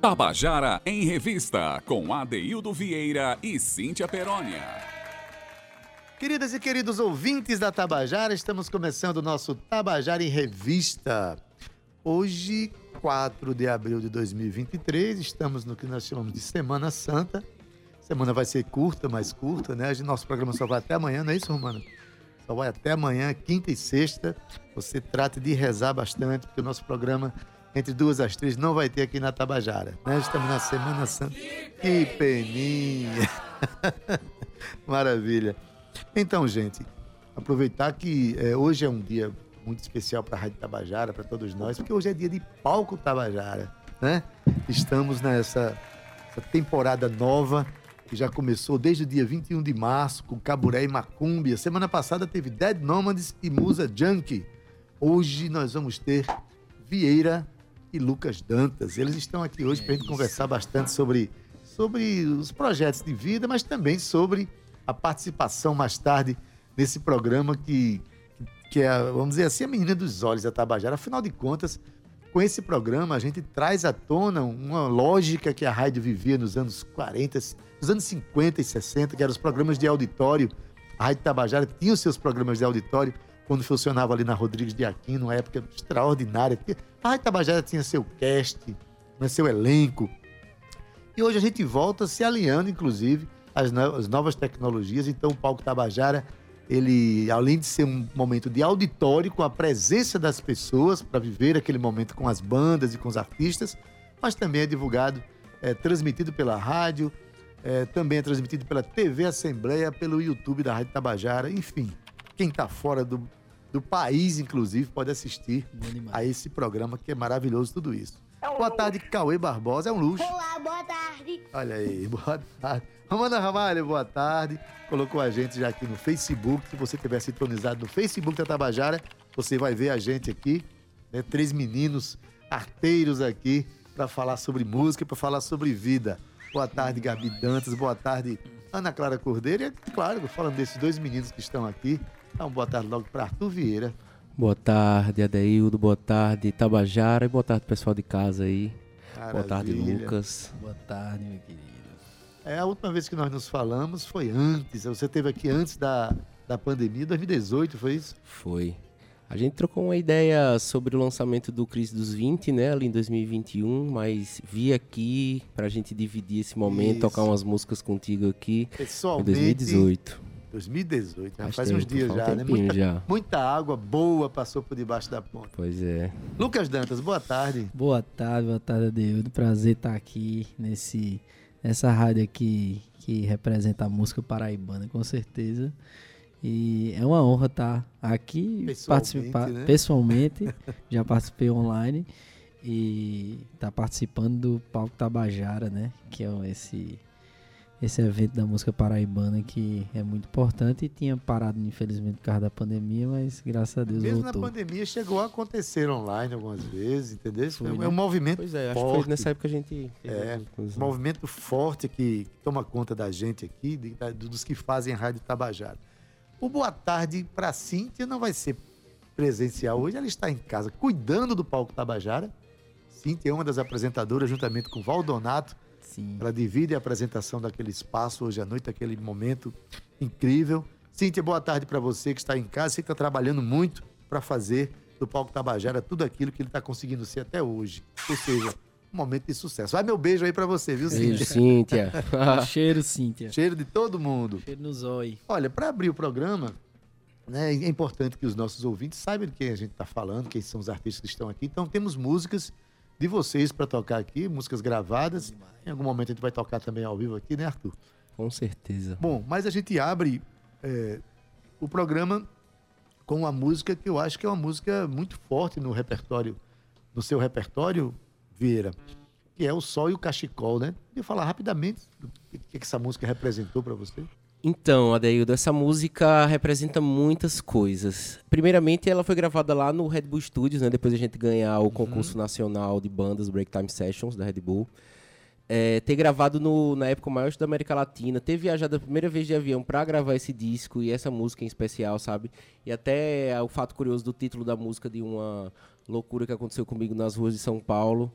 Tabajara em Revista, com Adeildo Vieira e Cíntia Perónia. Queridas e queridos ouvintes da Tabajara, estamos começando o nosso Tabajara em Revista. Hoje, 4 de abril de 2023, estamos no que nós chamamos de Semana Santa. Semana vai ser curta, mais curta, né? Nosso programa só vai até amanhã, não é isso, Romana? Só vai até amanhã, quinta e sexta. Você trate de rezar bastante, porque o nosso programa entre duas às três não vai ter aqui na Tabajara. Né? Estamos na Semana Santa. Que peninha! Maravilha. Então, gente, aproveitar que é, hoje é um dia muito especial para a Rádio Tabajara, para todos nós, porque hoje é dia de palco Tabajara, né? Estamos nessa temporada nova que já começou desde o dia 21 de março com Caburé e Macúmbia. Semana passada teve Dead Nomads e Musa Junkie. Hoje nós vamos ter Vieira e Lucas Dantas. Eles estão aqui hoje para a gente conversar bastante sobre, sobre os projetos de vida, mas também sobre a participação mais tarde nesse programa que, que é, vamos dizer assim, a menina dos olhos da Tabajara. Afinal de contas, com esse programa a gente traz à tona uma lógica que a rádio vivia nos anos 40, nos anos 50 e 60, que eram os programas de auditório. A Rádio Tabajara tinha os seus programas de auditório quando funcionava ali na Rodrigues de Aquino, uma época extraordinária. A Rádio Tabajara tinha seu cast, né, seu elenco. E hoje a gente volta se alinhando, inclusive, às, às novas tecnologias. Então, o Palco Tabajara, ele, além de ser um momento de auditório, com a presença das pessoas, para viver aquele momento com as bandas e com os artistas, mas também é divulgado, é, transmitido pela rádio, é, também é transmitido pela TV Assembleia, pelo YouTube da Rádio Tabajara, enfim. Quem está fora do, do país, inclusive, pode assistir a esse programa que é maravilhoso tudo isso. É um boa tarde, Cauê Barbosa, é um luxo. Olá, boa tarde. Olha aí, boa tarde. Romana Ramalho, boa tarde. Colocou a gente já aqui no Facebook. Se você tiver sintonizado no Facebook da Tabajara, você vai ver a gente aqui, né? Três meninos arteiros aqui para falar sobre música, para falar sobre vida. Boa tarde, Gabi Dantas. Boa tarde, Ana Clara Cordeiro. E, claro, falando desses dois meninos que estão aqui, então, boa tarde logo para Arthur Vieira. Boa tarde, Adeildo. Boa tarde, Tabajara. E boa tarde, pessoal de casa aí. Maravilha. Boa tarde, Lucas. Boa tarde, meu querido. É, a última vez que nós nos falamos foi antes. Você esteve aqui antes da, da pandemia, 2018, foi isso? Foi. A gente trocou uma ideia sobre o lançamento do Cris dos 20, né, ali em 2021, mas vi aqui pra gente dividir esse momento, isso. tocar umas músicas contigo aqui Pessoalmente, em 2018. 2018, faz, faz uns dias já, né? Muita, já. muita água boa passou por debaixo da ponte. Pois é. Lucas Dantas, boa tarde. Boa tarde, boa tarde, Adeildo. Prazer estar aqui nesse, nessa rádio aqui que representa a música paraibana, com certeza. E é uma honra estar aqui, participar né? pessoalmente. já participei online e estar tá participando do Palco Tabajara, né? Que é esse esse evento da música paraibana que é muito importante e tinha parado infelizmente por causa da pandemia, mas graças a Deus Mesmo voltou. na pandemia chegou a acontecer online algumas vezes, entendeu? Foi, é né? um movimento Pois é, forte. acho que foi nessa época que a gente é, um né? movimento forte que toma conta da gente aqui, de, dos que fazem Rádio Tabajara. O Boa Tarde para Cíntia não vai ser presencial hoje, ela está em casa cuidando do palco Tabajara. Cíntia é uma das apresentadoras juntamente com Valdonato Sim. Ela divide a apresentação daquele espaço hoje à noite, aquele momento incrível. Cíntia, boa tarde para você que está em casa. Você está trabalhando muito para fazer do Palco Tabajara tudo aquilo que ele está conseguindo ser até hoje. Ou seja, um momento de sucesso. Vai meu beijo aí para você, viu, Cíntia? Beijo, Cíntia. Cheiro, Cíntia. Cheiro de todo mundo. Cheiro no zóio. Olha, para abrir o programa, né, é importante que os nossos ouvintes saibam de quem a gente está falando, quem são os artistas que estão aqui. Então, temos músicas de vocês para tocar aqui, músicas gravadas. Em algum momento a gente vai tocar também ao vivo aqui, né, Arthur? Com certeza. Bom, mas a gente abre é, o programa com uma música que eu acho que é uma música muito forte no repertório, no seu repertório, Vieira, que é o Sol e o Cachecol, né? Queria falar rapidamente o que, que essa música representou para você. Então, Adeildo, essa música representa muitas coisas. Primeiramente, ela foi gravada lá no Red Bull Studios, né? Depois a gente ganhar o uhum. concurso nacional de bandas Break Time Sessions da Red Bull. É, ter gravado no, na época maior da América Latina, ter viajado a primeira vez de avião para gravar esse disco e essa música em especial, sabe? E até é, o fato curioso do título da música de uma loucura que aconteceu comigo nas ruas de São Paulo.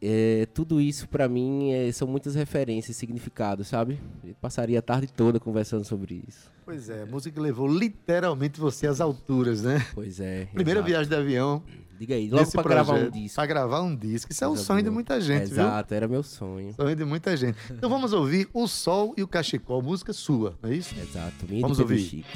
É, tudo isso para mim é, são muitas referências, significados, sabe? Eu passaria a tarde toda conversando sobre isso. Pois é, música que levou literalmente você às alturas, né? Pois é. Primeira exato. viagem de avião. Diga aí, logo pra gravar um disco. Pra gravar um disco. Isso é um Coisa sonho de muita gente, Exato, era meu sonho. viu? Sonho de muita gente. Então vamos ouvir O Sol e o Cachecol, música sua, não é isso? Exato, minha Vamos ouvir. Chico.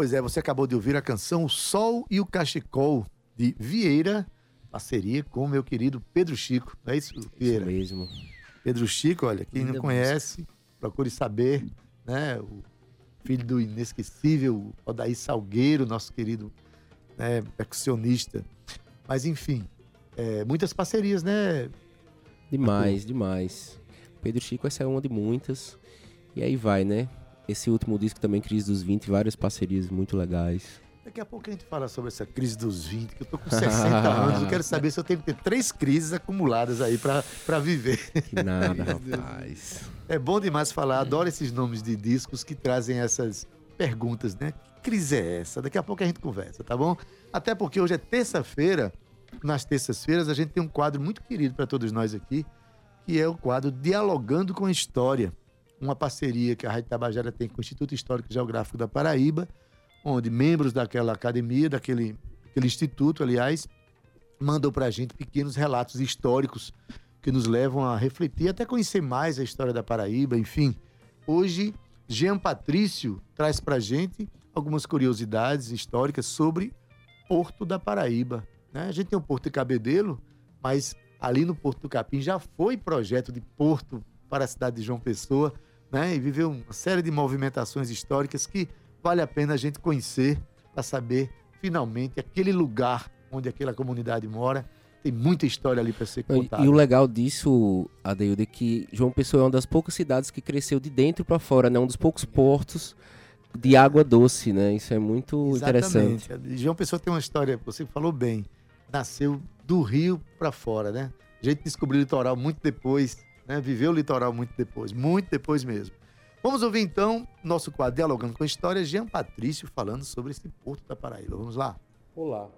Pois é, você acabou de ouvir a canção O Sol e o Cachecol, de Vieira, parceria com o meu querido Pedro Chico. Não é isso, Isso Vieira? mesmo. Pedro Chico, olha, quem não conhece, procure saber, né? O filho do inesquecível Odaí Salgueiro, nosso querido né, percussionista. Mas, enfim, é, muitas parcerias, né? Demais, demais. Pedro Chico, essa é uma de muitas. E aí vai, né? Esse último disco também, Crise dos 20, várias parcerias muito legais. Daqui a pouco a gente fala sobre essa crise dos 20, que eu tô com 60 anos. Eu quero saber se eu tenho que ter três crises acumuladas aí pra pra viver. Que nada, rapaz. É bom demais falar, adoro esses nomes de discos que trazem essas perguntas, né? Que crise é essa? Daqui a pouco a gente conversa, tá bom? Até porque hoje é terça-feira. Nas terças-feiras a gente tem um quadro muito querido para todos nós aqui, que é o quadro Dialogando com a História. Uma parceria que a Rádio Tabajara tem com o Instituto Histórico e Geográfico da Paraíba, onde membros daquela academia, daquele, daquele instituto, aliás, mandam para a gente pequenos relatos históricos que nos levam a refletir, até conhecer mais a história da Paraíba, enfim. hoje Jean Patrício traz pra gente algumas curiosidades históricas sobre Porto da Paraíba. né? A gente tem o Porto de Cabedelo, mas ali no Porto do Capim já foi projeto de porto para a cidade de João Pessoa, né? E viveu uma série de movimentações históricas que vale a pena a gente conhecer para saber finalmente aquele lugar onde aquela comunidade mora. Tem muita história ali para ser contada. E o legal disso, Adeildo, é que João Pessoa é uma das poucas cidades que cresceu de dentro para fora, né? Um dos poucos portos de água doce, né? Isso é muito interessante. Exatamente. João Pessoa tem uma história, você falou bem, nasceu do Rio para fora, né? A gente descobriu o litoral muito depois, né? Viveu o litoral muito depois, muito depois mesmo. Vamos ouvir então nosso quadro Dialogando com a História, Jean Patrício falando sobre esse Porto da Paraíba. Vamos lá? Olá,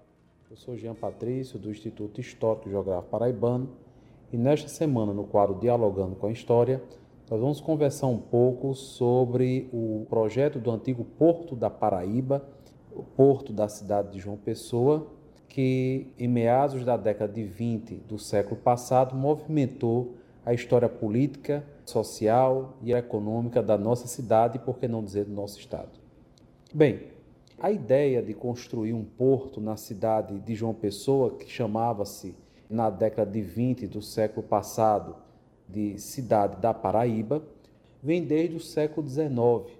eu sou Jean Patrício, do Instituto Histórico e Geográfico Paraibano, e nesta semana, no quadro Dialogando com a História, nós vamos conversar um pouco sobre o projeto do antigo Porto da Paraíba, o porto da cidade de João Pessoa, que em meados da década de 20 do século passado movimentou a história política, social e econômica da nossa cidade, e por que não dizer do nosso estado. Bem, a ideia de construir um porto na cidade de João Pessoa, que chamava-se na década de 20 do século passado de Cidade da Paraíba, vem desde o século XIX.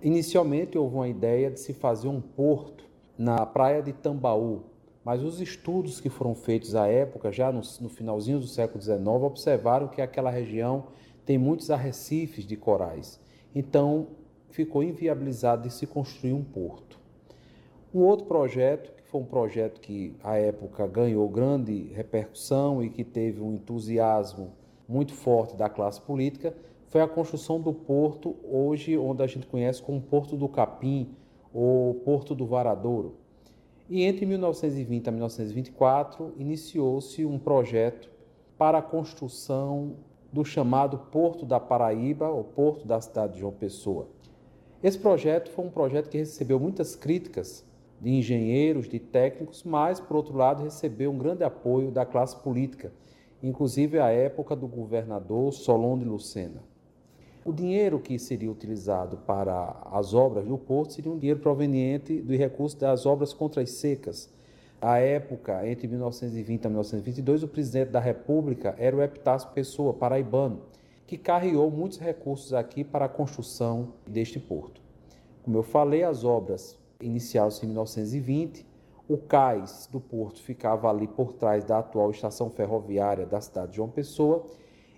Inicialmente houve uma ideia de se fazer um porto na praia de Tambaú, mas os estudos que foram feitos à época, já no, no finalzinho do século XIX, observaram que aquela região tem muitos arrecifes de corais. Então, ficou inviabilizado de se construir um porto. Um outro projeto, que foi um projeto que à época ganhou grande repercussão e que teve um entusiasmo muito forte da classe política, foi a construção do porto, hoje onde a gente conhece como Porto do Capim ou Porto do Varadouro. E entre 1920 a 1924 iniciou-se um projeto para a construção do chamado Porto da Paraíba, ou Porto da cidade de João Pessoa. Esse projeto foi um projeto que recebeu muitas críticas de engenheiros, de técnicos, mas, por outro lado, recebeu um grande apoio da classe política, inclusive à época do governador Solon de Lucena. O dinheiro que seria utilizado para as obras do porto seria um dinheiro proveniente do recurso das obras contra as secas. À época, entre 1920 e 1922, o presidente da República era o Epitácio Pessoa, paraibano, que carreou muitos recursos aqui para a construção deste porto. Como eu falei, as obras iniciaram-se em 1920. O cais do porto ficava ali por trás da atual estação ferroviária da cidade de João Pessoa.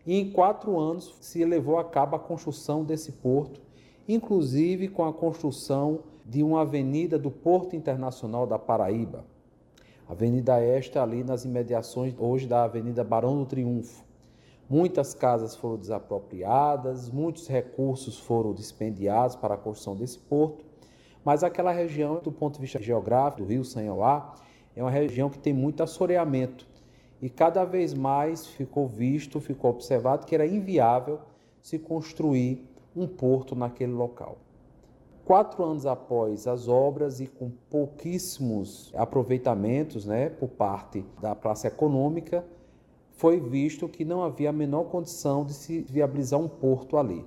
E em quatro anos se levou a cabo a construção desse porto, inclusive com a construção de uma avenida do Porto Internacional da Paraíba. Avenida esta ali nas imediações hoje da Avenida Barão do Triunfo. Muitas casas foram desapropriadas, muitos recursos foram dispendiados para a construção desse porto, mas aquela região, do ponto de vista geográfico, do Rio Sanhoá, é uma região que tem muito assoreamento. E cada vez mais ficou visto, ficou observado que era inviável se construir um porto naquele local. Quatro anos após as obras e com pouquíssimos aproveitamentos né, por parte da classe econômica, foi visto que não havia a menor condição de se viabilizar um porto ali.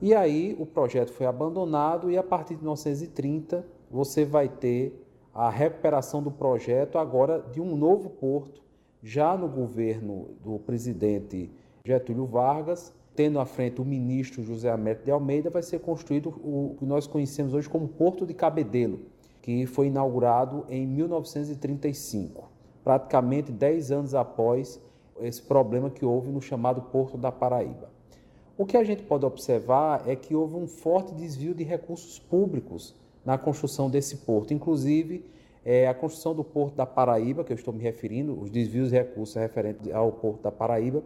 E aí o projeto foi abandonado e a partir de 1930 você vai ter a recuperação do projeto agora de um novo porto, já no governo do presidente Getúlio Vargas, tendo à frente o ministro José Américo de Almeida, vai ser construído o que nós conhecemos hoje como Porto de Cabedelo, que foi inaugurado em 1935, praticamente 10 anos após esse problema que houve no chamado Porto da Paraíba. O que a gente pode observar é que houve um forte desvio de recursos públicos na construção desse porto, inclusive é, a construção do Porto da Paraíba, que eu estou me referindo, os desvios de recursos referentes ao Porto da Paraíba.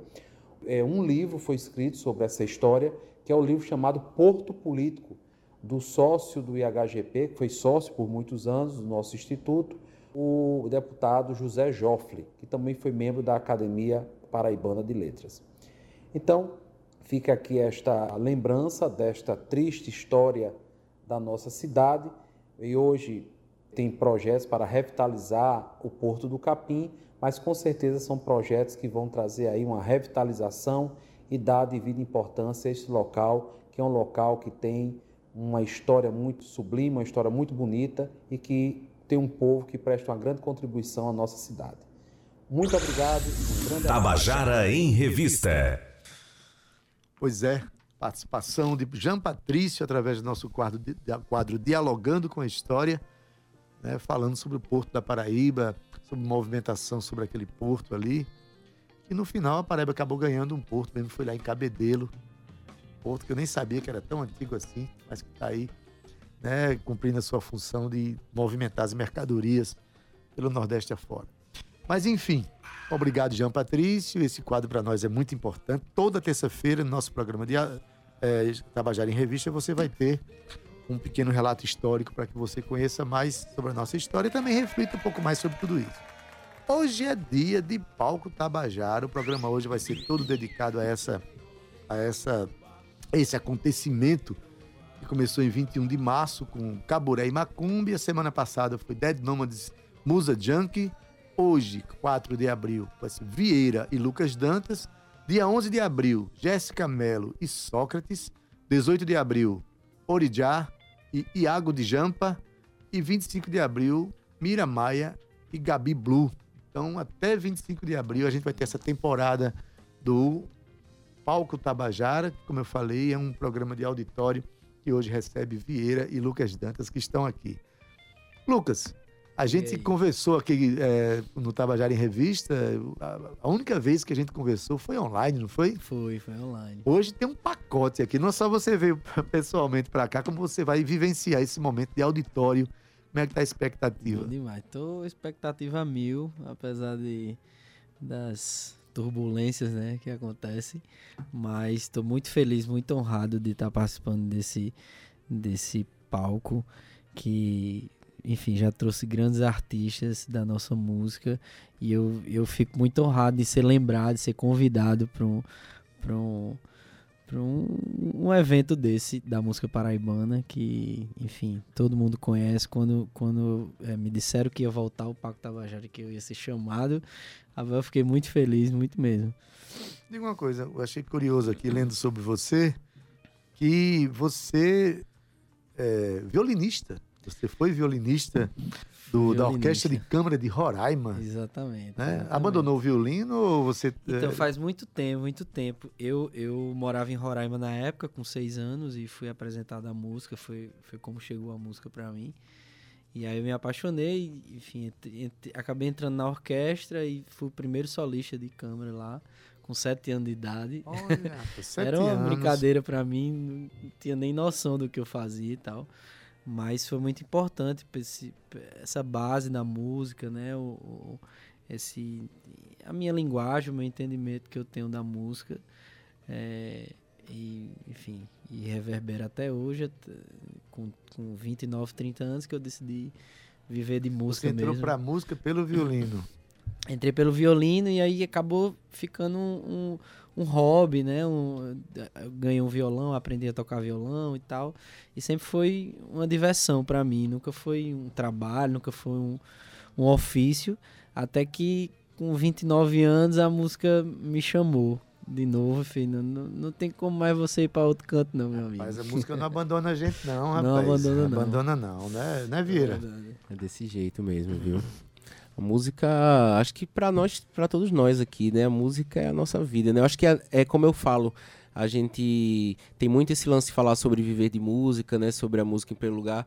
É, um livro foi escrito sobre essa história, que é o livro chamado Porto Político, do sócio do IHGP, que foi sócio por muitos anos do nosso instituto, o deputado José Joffre, que também foi membro da Academia Paraibana de Letras. Então, fica aqui esta lembrança desta triste história da nossa cidade e hoje tem projetos para revitalizar o Porto do Capim, mas com certeza são projetos que vão trazer aí uma revitalização e dar a devida importância a esse local, que é um local que tem uma história muito sublime, uma história muito bonita e que tem um povo que presta uma grande contribuição à nossa cidade. Muito obrigado. Um grande abraço. Tabajara em Revista. Pois é, participação de Jean Patrício através do nosso quadro, quadro Dialogando com a História, né, falando sobre o Porto da Paraíba, sobre movimentação sobre aquele porto ali. E no final a Paraíba acabou ganhando um porto, mesmo foi lá em Cabedelo, porto que eu nem sabia que era tão antigo assim, mas que está aí, né, cumprindo a sua função de movimentar as mercadorias pelo Nordeste afora. Mas enfim, obrigado, Jean Patrício. Esse quadro para nós é muito importante. Toda terça-feira, no nosso programa de é, Tabajara em Revista, você vai ter um pequeno relato histórico para que você conheça mais sobre a nossa história e também reflita um pouco mais sobre tudo isso. Hoje é dia de Palco Tabajara. O programa hoje vai ser todo dedicado a essa, a essa, esse acontecimento que começou em 21 de março com Caburé e Macumbi. A semana passada foi Dead Nomads Musa Junkie. Hoje, 4 de abril, vai ser Vieira e Lucas Dantas. Dia 11 de abril, Jéssica Melo e Sócrates. 18 de abril, Orijá e Iago de Jampa. E 25 de abril, Mira Maia e Gabi Blue. Então, até 25 de abril, a gente vai ter essa temporada do Palco Tabajara, que, como eu falei, é um programa de auditório que hoje recebe Vieira e Lucas Dantas, que estão aqui. Lucas, a gente conversou aqui é, no Tabajara em Revista, a, única vez que a gente conversou foi online, não foi? Foi, foi online. Hoje tem um pacote aqui, não é só você veio pessoalmente para cá, como você vai vivenciar esse momento de auditório. Como é que tá a expectativa? Bom demais. Tô expectativa mil, apesar de das turbulências, né, que acontecem, mas estou muito feliz, muito honrado de estar participando desse desse palco que, enfim, já trouxe grandes artistas da nossa música e eu, eu fico muito honrado de ser lembrado, de ser convidado para um um um, um evento desse da música paraibana que, enfim, todo mundo conhece. Quando, quando eh, me disseram que ia voltar o Paco Tabajara, que eu ia ser chamado, eu fiquei muito feliz, muito mesmo. Diga uma coisa, eu achei curioso aqui, lendo sobre você, que você é violinista. Você foi violinista do, da Orquestra de Violinista. Câmara de Roraima. Exatamente. Né? exatamente. Abandonou o violino ou você. Então é, faz muito tempo, muito tempo. Eu, eu morava em Roraima na época, com seis anos, e fui apresentado a música, foi, foi como chegou a música pra mim. E aí eu me apaixonei, enfim, acabei entrando na orquestra e fui o primeiro solista de câmara lá, com sete anos de idade. Olha, sete Era uma anos. brincadeira pra mim, não tinha nem noção do que eu fazia e tal. Mas foi muito importante esse- essa base na música, né? O, o- esse, a minha linguagem, o meu entendimento que eu tenho da música. é, e, enfim, e reverbera até hoje, com, com 29, 30 anos, que eu decidi viver de Você música entrou mesmo. pra música pelo violino. Entrei pelo violino e aí acabou ficando um, um, um hobby, né? Um, ganhei um violão, aprendi a tocar violão e tal. E sempre foi uma diversão pra mim. Nunca foi um trabalho, nunca foi um, um ofício. Até que com 29 anos a música me chamou de novo. Falei, não, não, tem como mais você ir pra outro canto, não, meu amigo. Mas a música não abandona a gente, não, rapaz. Não abandona, não. Abandona, não, né, né Vieira? É desse jeito mesmo, viu? A música, acho que pra nós, pra todos nós aqui, né? A música é a nossa vida, né? Eu acho que é, é como eu falo, a gente tem muito esse lance de falar sobre viver de música, né? Sobre a música em primeiro lugar.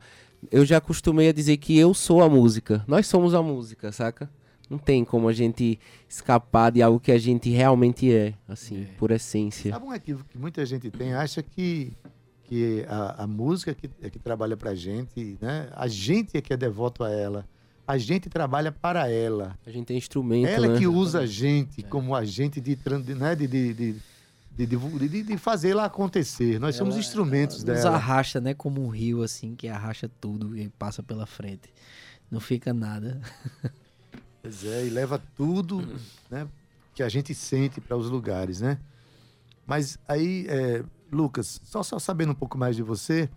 Eu já acostumei a dizer que eu sou a música. Nós somos a música, saca? Não tem como a gente escapar de algo que a gente realmente é, assim, por essência. Sabe um equívoco que muita gente tem? Acha que, que a, a música que, é que trabalha pra gente, né? A gente é que é devoto a ela. A gente trabalha para ela. A gente tem instrumento, ela né? que usa a gente como agente de, né? de, de, de, de, de- de fazer lá acontecer. Nós somos Ela- instrumentos ela Nos dela. arrasta, né? Como um rio, assim, que arrasta tudo e passa pela frente. Não fica nada. Pois é, e leva tudo né, que a gente sente para os lugares, né? Mas aí, é, Lucas, só, só sabendo um pouco mais de você,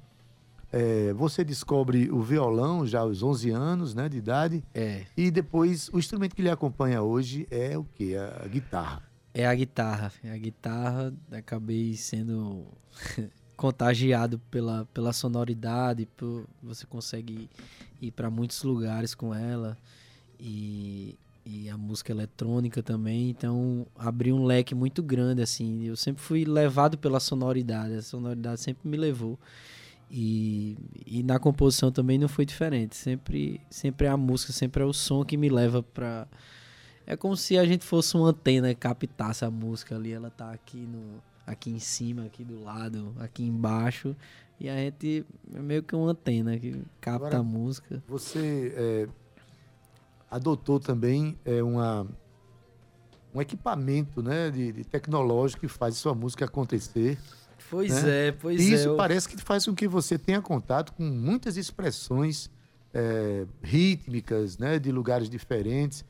é, você descobre o violão já aos 11 anos né, de idade É. e depois o instrumento que lhe acompanha hoje é o quê? A guitarra. É a guitarra. É a guitarra, acabei sendo contagiado pela, pela sonoridade, por, você consegue ir para muitos lugares com ela e, e a música eletrônica também, então abriu um leque muito grande assim. Eu sempre fui levado pela sonoridade, a sonoridade sempre me levou. E, e na composição também não foi diferente. Sempre, sempre é a música, sempre é o som que me leva pra. É como se a gente fosse uma antena e captasse a música ali. Ela tá aqui no, aqui em cima, aqui do lado, aqui embaixo. E a gente é meio que uma antena que capta Agora- a música. Você é, adotou também é, uma, um equipamento né, de, de tecnológico que faz sua música acontecer. Pois né? é, pois E é. isso eu- parece que faz com que você tenha contato com muitas expressões é, rítmicas, né, de lugares diferentes.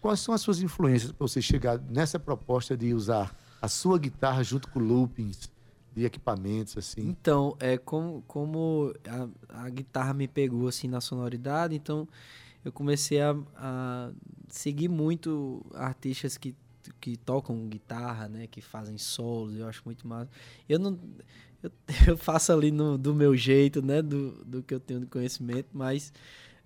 Quais são as suas influências para você chegar nessa proposta de usar a sua guitarra junto com loopings de equipamentos assim? Então, é como, como a, a guitarra me pegou assim na sonoridade, então eu comecei a, a seguir muito artistas que, que tocam guitarra, né, que fazem solos, eu acho muito massa. Eu não eu, eu faço ali no, do meu jeito, né, do, do que eu tenho de conhecimento, mas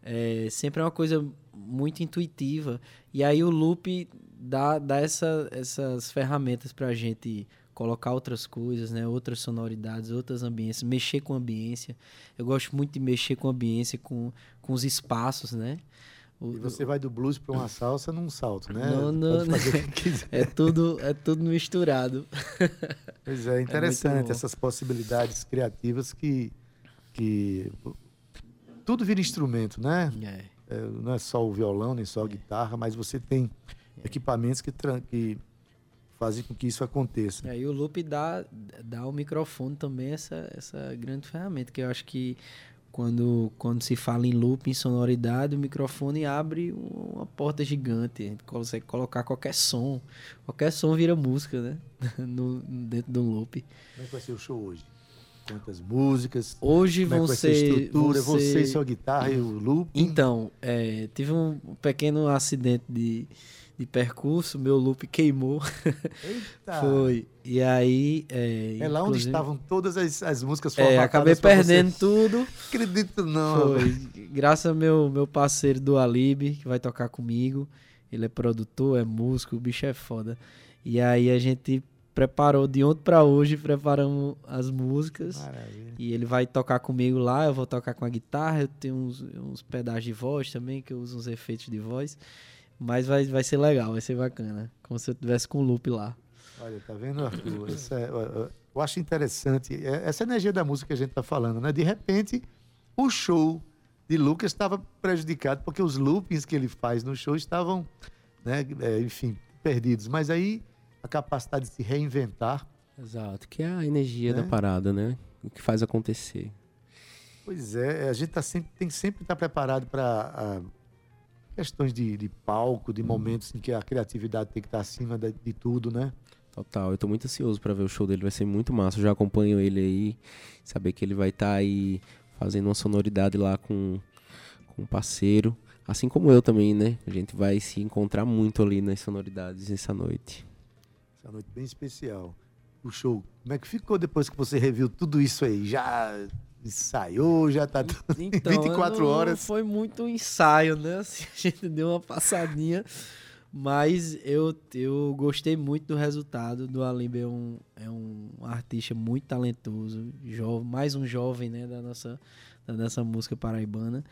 é, sempre é uma coisa muito intuitiva. E aí o loop dá, dá essa, essas ferramentas pra gente colocar outras coisas, né? Outras sonoridades, outras ambiências, mexer com a ambiência. Eu gosto muito de mexer com a ambiência, com, com os espaços, né? O- E você vai do blues para uma salsa num salto, né? Não, não, Pode fazer o que quiser. é tudo é tudo misturado. Pois é, interessante bom. essas possibilidades criativas que, que tudo vira instrumento, né? É. É, não é só o violão, nem só a guitarra, mas você tem equipamentos que, que fazem com que isso aconteça. E aí o loop dá, dá ao microfone também essa, essa grande ferramenta, que eu acho que quando, quando se fala em loop, em sonoridade, o microfone abre uma porta gigante. A gente consegue colocar qualquer som. Qualquer som vira música, né? No, dentro de um loop. Como é que vai ser o show hoje? Quantas músicas? Hoje é vão ser ser. estrutura? vão Você ser- e sua guitarra e o loop? Então, é, tive um pequeno acidente de, de percurso, meu loop queimou. Eita! Foi. E aí. É, É lá onde estavam todas as, as músicas É, acabei perdendo você. tudo. Acredito não. Foi. Graças ao meu, meu parceiro do Alibi, que vai tocar comigo. Ele é produtor, é músico, o bicho é foda. E aí a gente preparou de ontem pra hoje, preparamos as músicas. Maravilha. E ele vai tocar comigo lá, eu vou tocar com a guitarra, eu tenho uns, uns pedais de voz também, que eu uso uns efeitos de voz. Mas vai, vai ser legal, vai ser bacana. Como se eu tivesse com o loop lá. Olha, tá vendo, Arthur? Essa é- eu- eu- acho interessante é, essa energia da música que a gente tá falando, né? De repente, o show de Lucas estava prejudicado porque os loopings que ele faz no show estavam, né, é, enfim, perdidos. Mas aí a capacidade de se reinventar, Exato, que é a energia Né? da parada, né? O que faz acontecer. pois é, a gente tá sempre, tem que sempre estar preparado para questões de, de palco, de momentos em que a criatividade tem que estar acima de, de tudo, né? Total, eu tô muito ansioso pra ver o show dele, vai ser muito massa. Eu já acompanho ele aí, saber que ele vai estar aí fazendo uma sonoridade lá com, com um parceiro. Assim como eu também, né? A gente vai se encontrar muito ali nas sonoridades essa noite. Essa noite bem especial. O show, como é que ficou depois que você reviu tudo isso aí? Já ensaiou, já tá. Então, 24 não- horas. Foi muito ensaio, né? Assim, a gente deu uma passadinha. Mas eu, eu gostei muito do resultado. Do Alimba é um, é um artista muito talentoso, jovem, mais um jovem né, da, nossa, da nossa música paraibana.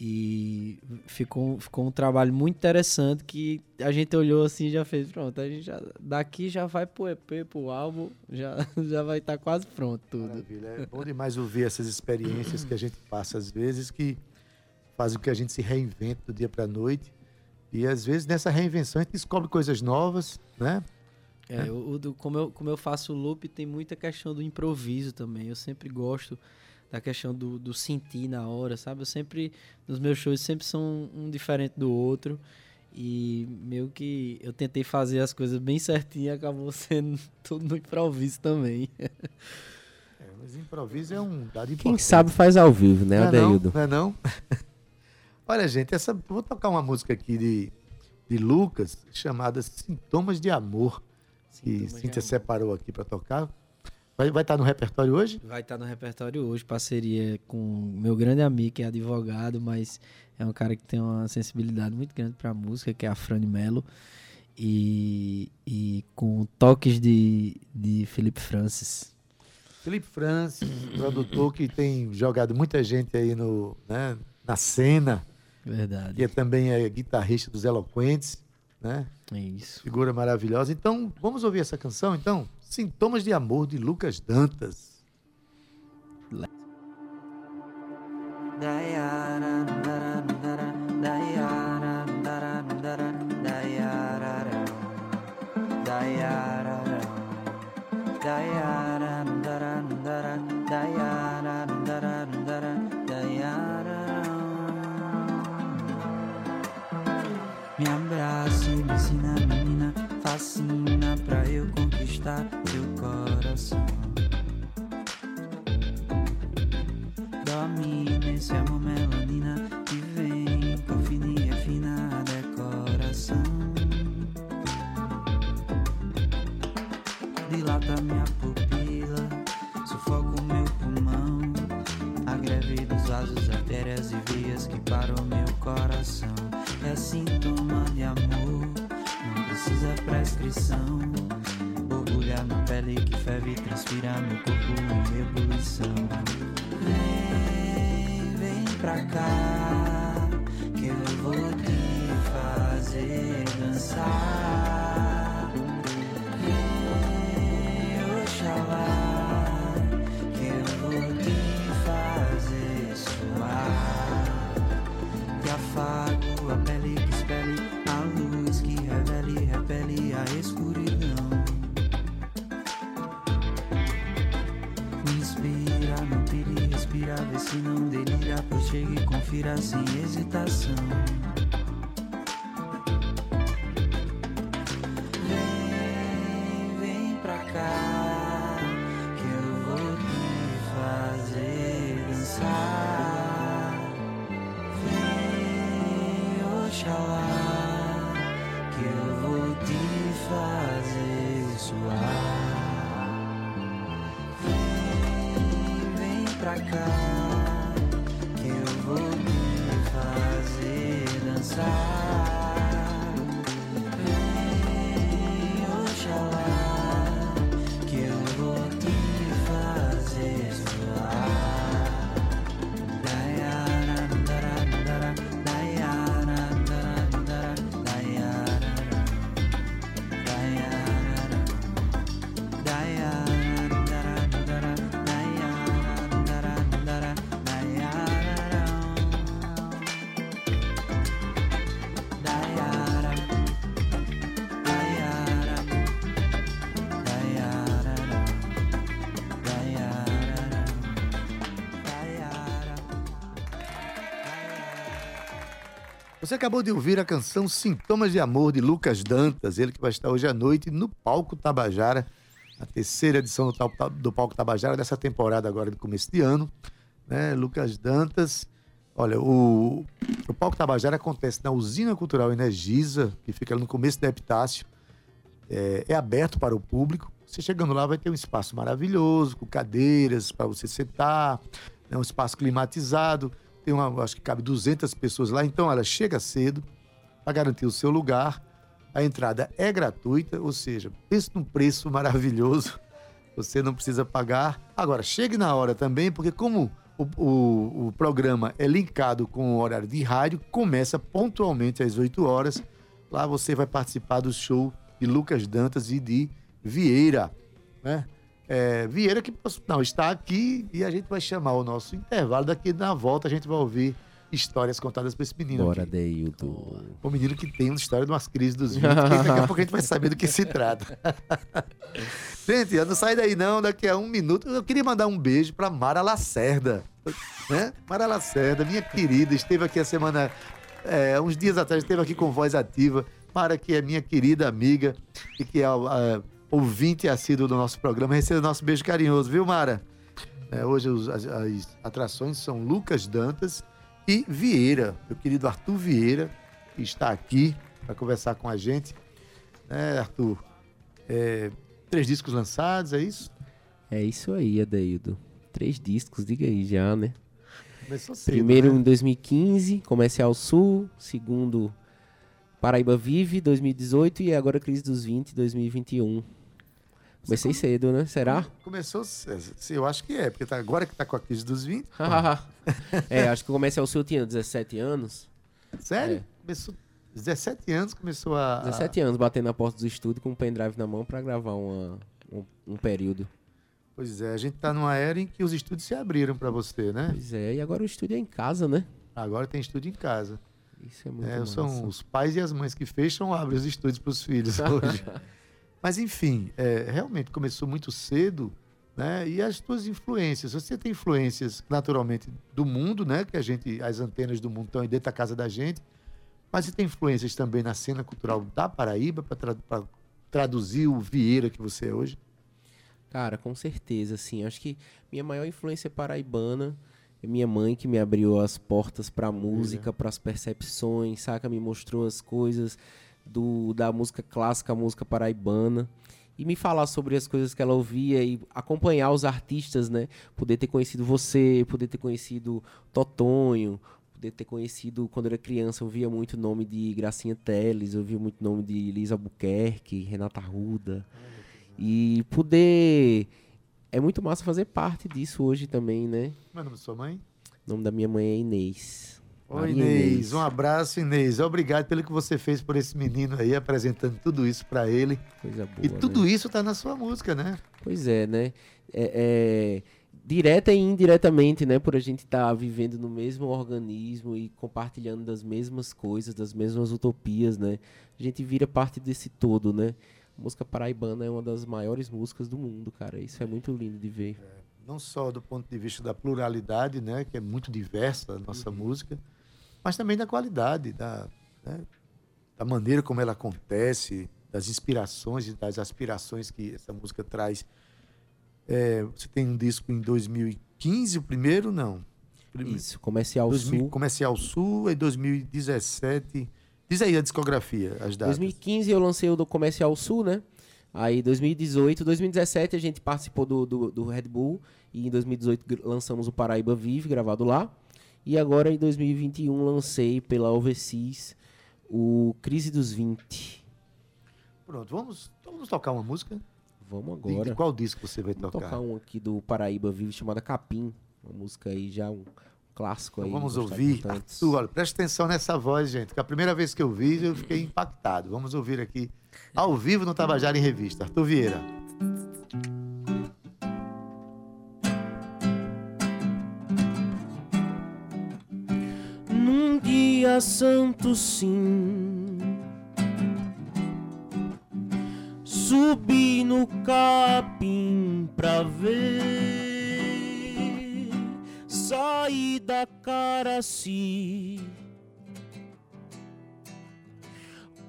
E ficou, ficou um trabalho muito interessante que a gente olhou assim e já fez, pronto, a gente já, daqui já vai pro EP, pro álbum, já, já vai estar quase pronto tudo. Maravilha. É bom demais ouvir essas experiências que a gente passa às vezes, que fazem com que a gente se reinvente do dia para a noite. E às vezes nessa reinvenção a gente descobre coisas novas, né? É, o, como, eu, como eu faço o loop, tem muita questão do improviso também. Eu sempre gosto da questão do, do sentir na hora, sabe? Eu sempre, nos meus shows, sempre são um diferente do outro. E meio que eu tentei fazer as coisas bem certinho e acabou sendo tudo no improviso também. É, mas improviso é um dado importante. Quem sabe faz ao vivo, né, não é não, Adeildo? não é não? Olha, gente, essa, vou tocar uma música aqui de, de Lucas chamada Sintomas de Amor. que Sintomas de Cíntia separou aqui para tocar. Vai, vai estar no repertório hoje? Vai estar no repertório hoje, parceria com meu grande amigo, que é advogado, mas é um cara que tem uma sensibilidade muito grande pra música, que é a Frane Melo. E, e com toques de, de Felipe Francis. Felipe Francis, produtor que tem jogado muita gente aí no, né, na cena, Verdade. é também é guitarrista dos Eloquentes, né? É isso. Figura maravilhosa. Então, vamos ouvir essa canção, então? Sintomas de Amor, de Lucas Dantas. Me abraça me ensina, menina, fascina pra eu conquistar pra cá, que eu vou te fazer dançar. Você acabou de ouvir a canção Sintomas de Amor, de Lucas Dantas, ele que vai estar hoje à noite no Palco Tabajara, a terceira edição do, Palco Tabajara dessa temporada agora de começo de ano. Né? Lucas Dantas. Olha, o, o Palco Tabajara acontece na Usina Cultural Energisa, que fica no começo da Epitácio. É, é aberto para o público. Você chegando lá vai ter um espaço maravilhoso, com cadeiras para você sentar, né? um espaço climatizado. Tem uma, acho que cabe 200 pessoas lá. Então, ela chega cedo para garantir o seu lugar. A entrada é gratuita, ou seja, pense num preço maravilhoso. Você não precisa pagar. Agora, chegue na hora também, porque como o, o- o programa é linkado com o horário de rádio, começa pontualmente às 8 horas. Lá você vai participar do show de Lucas Dantas e de Vieira. Né? É, Vieira que não está aqui e a gente vai chamar o nosso intervalo. Daqui na volta a gente vai ouvir histórias contadas por esse menino. Bora, aqui. Deildo. O menino que tem uma história de umas crises dos 20, que daqui a pouco a gente vai saber do que se trata. gente, não sai daí não, daqui a um minuto. Eu queria mandar um beijo para Mara Lacerda. Né? Mara Lacerda, minha querida, esteve aqui a semana, é, uns dias atrás, esteve aqui com voz ativa. Mara, que é minha querida amiga e que é a, ouvinte assíduo do nosso programa, receba nosso beijo carinhoso, viu, Mara? É, hoje os- as, as atrações são Lucas Dantas e Vieira, meu querido Arthur Vieira, que está aqui para conversar com a gente. Né, Arthur? É, três discos lançados, é isso? É isso aí, Adeildo. Três discos, diga aí já, né? Começou cedo, Primeiro né? em 2015, Comercial Sul. Segundo, Paraíba Vive, 2018. E agora Crise dos 20, 2021. Comecei cedo, né? Será? Começou, eu acho que é, porque tá, agora que tá com a crise dos 20. é, acho que o Comercial Sul tinha 17 anos. Sério? É. Começou 17 anos, começou a. 17 anos, batendo na porta do estúdio com um pendrive na mão pra gravar uma, um, um período. Pois é, a gente tá numa era em que os estúdios se abriram para você, né? Pois é, e agora o estúdio é em casa, né? Agora tem estúdio em casa. Isso é muito É, são os pais e as mães que fecham ou abrem os estúdios para os filhos hoje. Mas enfim, é, realmente começou muito cedo, né? E as tuas influências, você tem influências naturalmente do mundo, né? Que a gente, as antenas do mundo estão aí dentro da casa da gente, mas você tem influências também na cena cultural da Paraíba para traduzir o Vieira que você é hoje. Cara, com certeza, assim. Acho que minha maior influência é paraibana. É minha mãe que me abriu as portas pra música, pras percepções, saca? Me mostrou as coisas do, da música clássica, a música paraibana. E me falar sobre as coisas que ela ouvia e acompanhar os artistas, né? Poder ter conhecido você, poder ter conhecido Totonho, poder ter conhecido, quando eu era criança, eu ouvia muito o nome de Gracinha Teles, eu ouvia muito o nome de Lisa Albuquerque, Renata Ruda. E poder. É muito massa fazer parte disso hoje também, né? É o nome da sua mãe? O nome da minha mãe é Inês. Oi, Inês. Um abraço, Inês. Obrigado pelo que você fez por esse menino aí, apresentando tudo isso para ele. Coisa boa. E tudo né? isso tá na sua música, né? Pois é, né? É, é, direta e indiretamente, né? Por a gente estar vivendo no mesmo organismo e compartilhando das mesmas coisas, das mesmas utopias, né? A gente vira parte desse todo, né? A música paraibana é uma das maiores músicas do mundo, cara. Isso é muito lindo de ver. Não só do ponto de vista da pluralidade, né? Que é muito diversa a Uhum. nossa música, mas também da qualidade, da, né, da maneira como ela acontece, das inspirações e das aspirações que essa música traz. É, você tem um disco em 2015, o primeiro? Não. Prime- Isso, Comercial 2000 Sul. Comercial Sul, em 2017. Diz aí a discografia, as datas. 2015 eu lancei o do Comercial Sul, né? Aí 2018, 2017 a gente participou do, do, do Red Bull e em 2018 gr- lançamos o Paraíba Vive, gravado lá. E agora em 2021 lancei pela Overseas o Crise dos 20. Pronto, vamos, vamos tocar uma música? Vamos De- agora. De qual disco você vai Vamos tocar? tocar um aqui do Paraíba Vive chamada Capim. Uma música aí já um clássico aí. Então vamos mostrado ouvir. Arthur, olha, presta atenção nessa voz, gente, que a primeira vez que eu vi, eu fiquei impactado. Vamos ouvir aqui, ao vivo no Tabajara em Revista. Arthur Vieira. Santo, sim. Subi no capim pra ver. Saí da Caraci.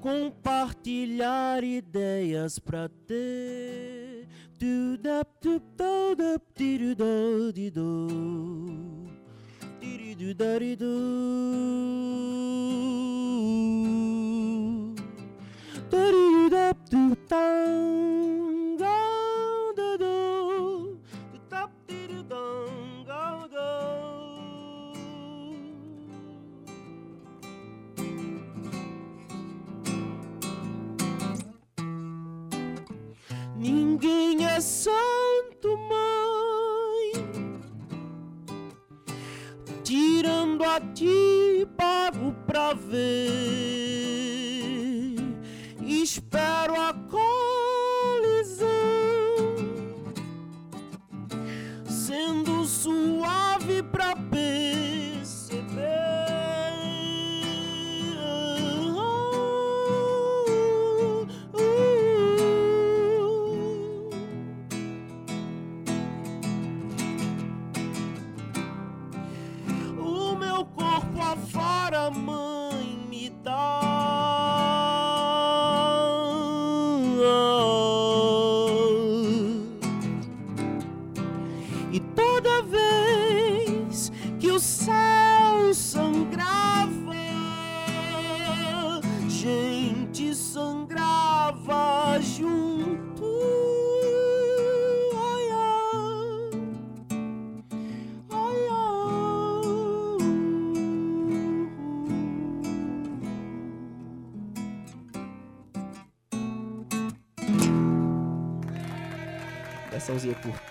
Compartilhar ideias pra ter. diri do dari do dari do da do tango do do do tap di do dango do ninguém é santo Tirando a ti, pago pra ver. Espero a colisão, sendo suave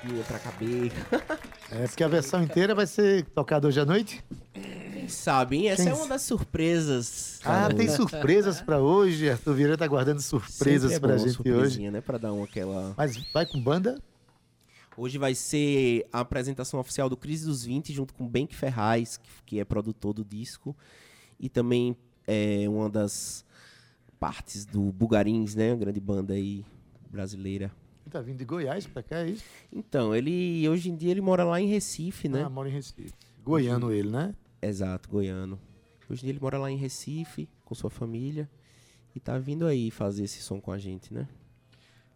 curtinha pra caber. É, porque a versão inteira vai ser tocada hoje à noite. Quem sabe, hein? Essa Quem é uma das surpresas. Ah, tem surpresas pra hoje. Arthur Vieira tá guardando surpresas Sempre é pra bom, gente hoje. né? Pra dar uma aquela... Mas vai com banda? Hoje vai ser a apresentação oficial do Crise dos 20, junto com Benk Ferraz, que, que é produtor do disco. E também é uma das partes do Bugarins, né? Uma grande banda aí brasileira. Ele tá vindo de Goiás pra cá, é isso? Então, ele hoje em dia ele mora lá em Recife, né? Ah, mora em Recife. Goiano ele, né? Exato, goiano. Hoje em dia ele mora lá em Recife, com sua família. E tá vindo aí fazer esse som com a gente, né?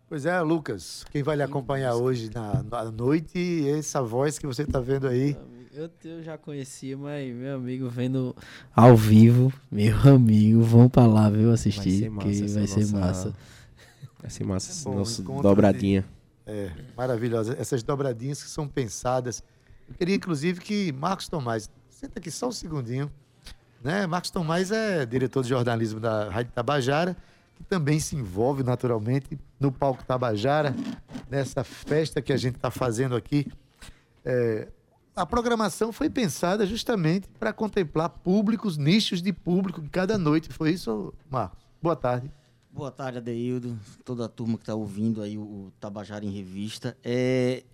Pois é, Lucas, quem vai lhe acompanhar hoje na, na noite, essa voz que você tá vendo aí. Eu, eu já conhecia, mas meu amigo vendo ao vivo, meu amigo, vão pra lá, viu, assistir, massa que essa vai ser nossa- massa. Vai ser massa nosso encontro dobradinha. É, maravilhosa. Essas dobradinhas que são pensadas. Eu queria, inclusive, que Marcos Tomás, senta aqui só um segundinho. Né? Marcos Tomás é diretor de jornalismo da Rádio Tabajara, que também se envolve naturalmente no palco Tabajara, nessa festa que a gente está fazendo aqui. É, a programação foi pensada justamente para contemplar públicos, nichos de público em cada noite. Foi isso, Marcos? Boa tarde. Boa tarde, Adeildo, toda a turma que está ouvindo aí o, Tabajara em Revista. É,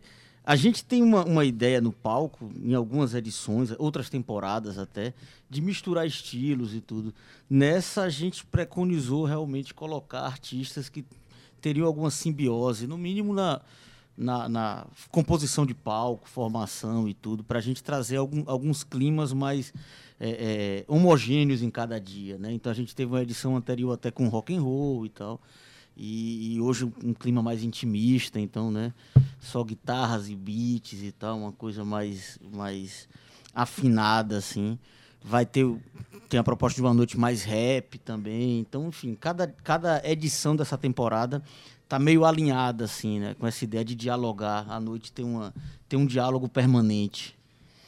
a gente tem uma, uma ideia no palco, em algumas edições, outras temporadas até, de misturar estilos e tudo. Nessa, a gente preconizou realmente colocar artistas que teriam alguma simbiose, no mínimo na, na, na composição de palco, formação e tudo, para a gente trazer algum- alguns climas mais é, é, homogêneos em cada dia, né? Então a gente teve uma edição anterior até com rock and roll e tal, e, e hoje um, clima mais intimista, então, né? Só guitarras e beats e tal, uma coisa mais mais afinada assim. Vai ter tem a proposta de uma noite mais rap também. Então, enfim, cada, cada edição dessa temporada tá meio alinhada assim, né, com essa ideia de dialogar. A noite tem uma tem um diálogo permanente.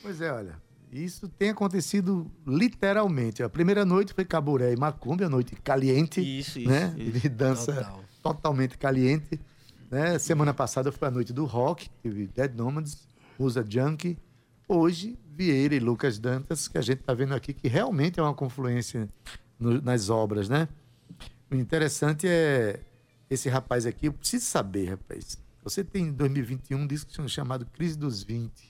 Pois é, olha, isso tem acontecido literalmente. A primeira noite foi Caburé e Macumbi, a noite caliente, Isso, isso. né? isso. De dança Total. totalmente caliente. Né? Semana passada foi a noite do rock, teve Dead Nomads, Musa Junkie. Hoje, Vieira e Lucas Dantas, que a gente está vendo aqui, que realmente é uma confluência no- nas obras, né? O interessante é esse rapaz aqui, eu preciso saber, rapaz. Você tem em 2021 um disco chamado Crise dos 20.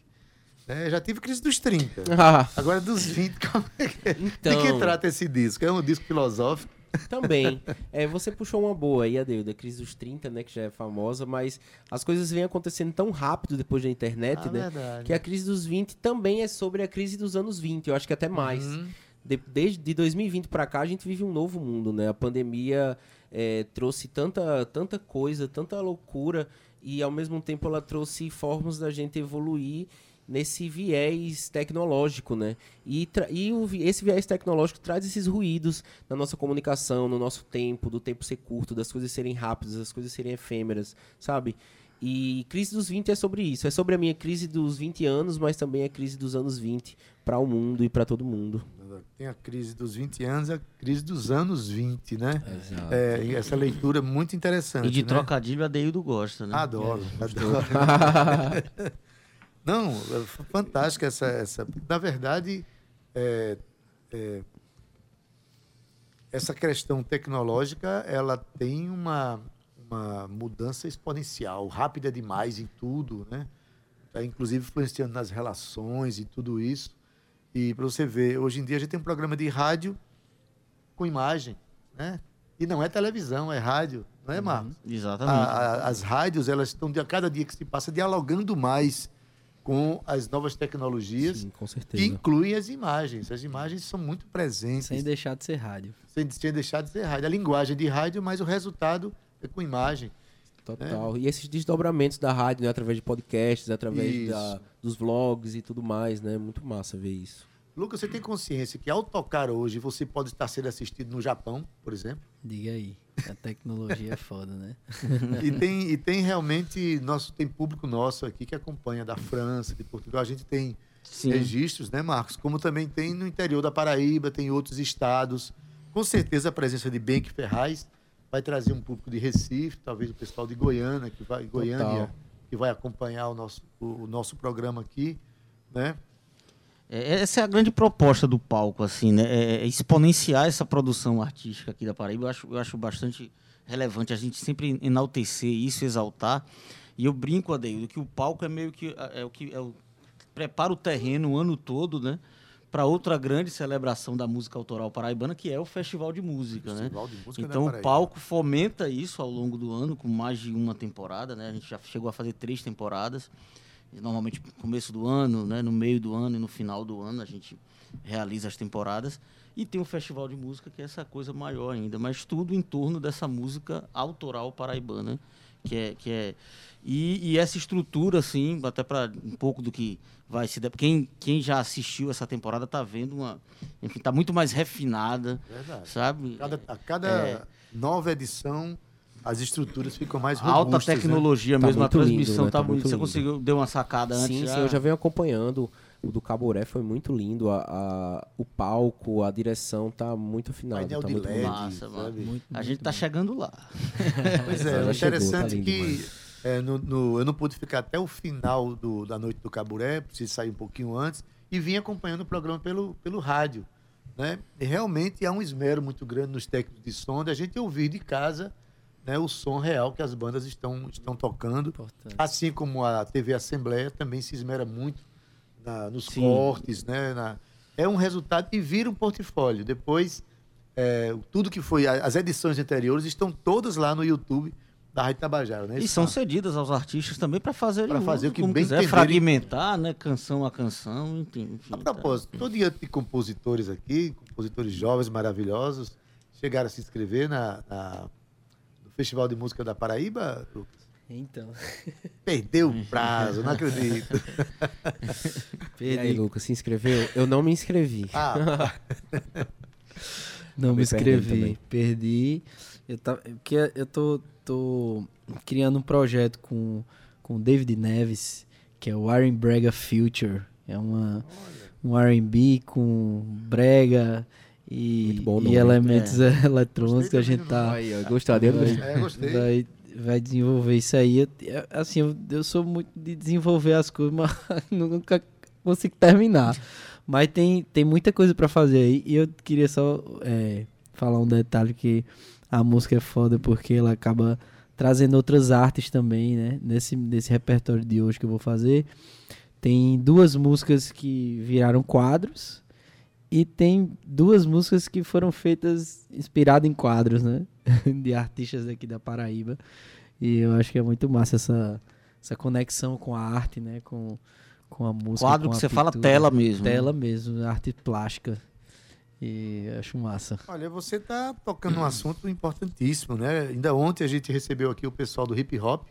Né? já tive crise dos 30. Ah, Agora dos 20, como é que é? De Então- que trata esse disco? É um disco filosófico? Também. É, você puxou uma boa aí, Adeu, da crise dos 30, né? Que já é famosa, mas as coisas vêm acontecendo tão rápido depois da internet, Ah, né? verdade. Que a crise dos 20 também é sobre a crise dos anos 20, eu acho que até mais. Uhum. De- desde de 2020 para cá, a gente vive um novo mundo, né? A pandemia é, trouxe tanta, tanta coisa, tanta loucura, e ao mesmo tempo ela trouxe formas da gente evoluir nesse viés tecnológico, né? E, e o esse viés tecnológico traz esses ruídos na nossa comunicação, no nosso tempo, do tempo ser curto, das coisas serem rápidas, das coisas serem efêmeras, sabe? E crise dos 20 é sobre isso. É sobre a minha crise dos 20 anos, mas também a crise dos anos 20 para o mundo e para todo mundo. Tem a crise dos 20 anos, a crise dos anos 20, né? Exato. É, e essa leitura é muito interessante. E de né? trocadilho, Adeildo gosta, né? Adoro, adoro. Não, é f- fantástica essa, essa. Na verdade, é, é, essa questão tecnológica ela tem uma, uma mudança exponencial, rápida demais em tudo, né? Tá, inclusive influenciando nas relações e tudo isso. E para você ver, hoje em dia a gente tem um programa de rádio com imagem, né? E não é televisão, é rádio, não é, Marcos? Exatamente. A- a- as rádios elas estão de a cada dia que se passa dialogando mais com as novas tecnologias Sim, que incluem as imagens. As imagens são muito presentes, Sem sem, deixar de ser rádio. sem deixar de ser rádio. A linguagem de rádio, mas o resultado é com imagem. Total. E esses desdobramentos da rádio, né? Através de podcasts, através da- dos vlogs e tudo mais, né? Muito massa ver isso. Lucas, você tem consciência que ao tocar hoje você pode estar sendo assistido no Japão, por exemplo? Diga aí. A tecnologia é foda, né? e tem e tem realmente nosso tem público nosso aqui que acompanha da França, de Portugal. A gente tem Sim. registros, né, Marcos? Como também tem no interior da Paraíba, tem outros estados. Com certeza a presença de Benck Ferraz vai trazer um público de Recife, talvez o pessoal de Goiânia, que vai, Goiânia, que vai acompanhar o nosso, o, o nosso programa aqui, né? É, Essa é a grande proposta do palco, assim, né? É é exponenciar essa produção artística aqui da Paraíba. Eu acho, eu acho bastante relevante a gente sempre enaltecer isso, exaltar. E eu brinco, Adeildo, que o palco é meio que é o que é o, prepara o terreno o ano todo, né? Para outra grande celebração da música autoral paraibana, que é o Festival de Música, né? Festival de Música Então o palco fomenta isso ao longo do ano, com mais de uma temporada, né? A gente já chegou a fazer três temporadas. Normalmente no começo do ano, né? no meio do ano e no final do ano a gente realiza as temporadas. E tem o Festival de Música, que é essa coisa maior ainda, mas tudo em torno dessa música autoral paraibana, que é. Que é e, e essa estrutura, assim, até para um pouco do que vai se. Quem, quem já assistiu essa temporada tá vendo uma. Enfim, tá muito mais refinada, Verdade. sabe? Cada, a cada É. nova edição, as estruturas ficam mais Alta robustas, né? tecnologia Tá mesmo, a muito lindo, transmissão né? tá, Tá bonita. muito Você lindo. conseguiu deu uma sacada antes? Sim, sim, eu já venho acompanhando. O do Caboré foi muito lindo. A, a- o palco, a direção tá muito afinada. Painel Tá de muito LED. Massa, mano. Muito, A muito gente tá bom. chegando lá. Pois Já é, o chegou, interessante tá lindo, que é, no- no- eu não pude ficar até o final do- da noite do Caburé, preciso sair um pouquinho antes, e vim acompanhando o programa pelo, pelo rádio. Né? E realmente há um esmero muito grande nos técnicos de som de a gente ouvir de casa né, o som real que as bandas estão, estão tocando. Importante. Assim como a TV Assembleia também se esmera muito na- nos Sim. cortes, né? na- é um resultado e vira um portfólio. Depois, é, tudo que foi, as edições anteriores estão todas lá no YouTube da Rádio Tabajara, né? E são cedidas aos artistas também para fazer Pra fazer o que como bem quiser, entenderem. fragmentar, né, canção a canção, enfim. A tá. propósito, todo diante de compositores aqui, compositores jovens maravilhosos, chegaram a se inscrever na, na- Festival de Música da Paraíba, Lucas? Então, Perdeu o prazo, não acredito. E aí, Lucas, se inscreveu? Eu não me inscrevi. Ah, não me inscrevi. Perdi. Eu, tá, porque eu tô, tô criando um projeto com, com o David Neves, que é o Iron Brega Future. É uma, um R&B com brega e, bom e nome. elementos eletrônicos que a gente tá... Aí, ó, gostaria do... é, gostei. vai, vai desenvolver isso aí. Assim, eu, eu sou muito de desenvolver as coisas, mas nunca consigo terminar. Mas tem, tem muita coisa pra fazer aí. E eu queria só é, falar um detalhe que a música é foda porque ela acaba trazendo outras artes também, né? Nesse, nesse repertório de hoje que eu vou fazer. Tem duas músicas que viraram quadros. E tem duas músicas que foram feitas inspiradas em quadros, né? de artistas aqui da Paraíba. E eu acho que é muito massa essa, essa conexão com a arte, né? Com, com a música. Quadro com que a você fala pintura. tela mesmo. né? Tela mesmo, arte plástica. E eu acho massa. Olha, você está tocando um assunto importantíssimo, né? Ainda ontem a gente recebeu aqui o pessoal do hip hop,